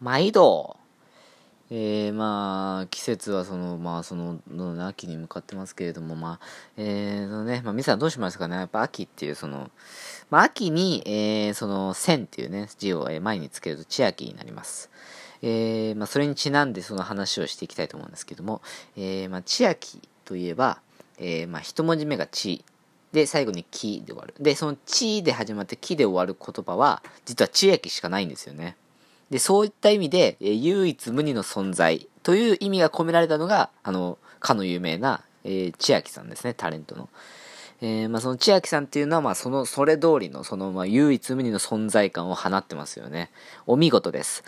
毎度えー、まあ、季節はその、まあ、その、の秋に向かってますけれども、まあ、えー、のね、まあ、皆さんどうしますかね？やっぱ秋っていう、その、まあ、秋に、えー、その、千っていうね、字を前につけると千秋になります。えー、まあ、それにちなんでその話をしていきたいと思うんですけども、えー、まあ、千秋といえば、えー、まあ、一文字目が千、で、最後に木で終わる。で、その地で始まって木で終わる言葉は、実は千秋しかないんですよね。で、そういった意味で、え、唯一無二の存在という意味が込められたのが、あの、かの有名な、えー、千秋さんですね、タレントの。えー、まあ、その千秋さんっていうのは、まあ、その、それ通りの、その、まあ、唯一無二の存在感を放ってますよね。お見事です。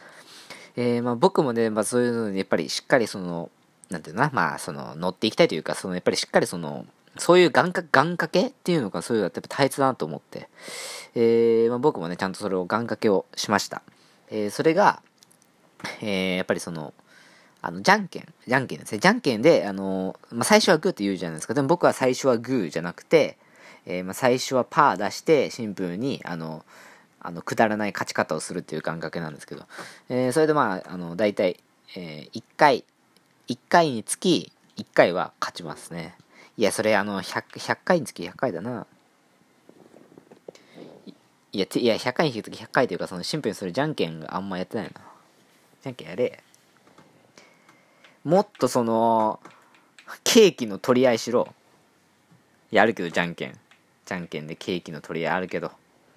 えー、まあ、僕もね、まあ、そういうのに、やっぱりしっかりその、なんていうのまあ、その、乗っていきたいというか、その、やっぱりしっかりその、そういう願掛願掛けっていうのが、そういうのはやっぱ大切だなと思って、えー、まあ、僕もね、ちゃんとそれを願掛けをしました。えー、それが、えー、やっぱりその、あの、じゃんけん、じゃんけんですね。じゃんけんで、あの、まあ、最初はグーって言うじゃないですか。でも僕は最初はグーじゃなくて、えー、まあ、最初はパー出して、シンプルに、あの、あの、くだらない勝ち方をするっていう感覚なんですけど、えー、それでまあ、あの、大体、えー、1回、1回につき、1回は勝ちますね。いや、それ、あの、100、100回につき100回だな。いや、いや100回につき100回というか、そのシンプルにそれじゃんけんがあんまやってないな。じゃんけんやれ。もっとその、ケーキの取り合いしろ。やるけど、じゃんけん。じゃんけんでケーキの取り合いあるけど。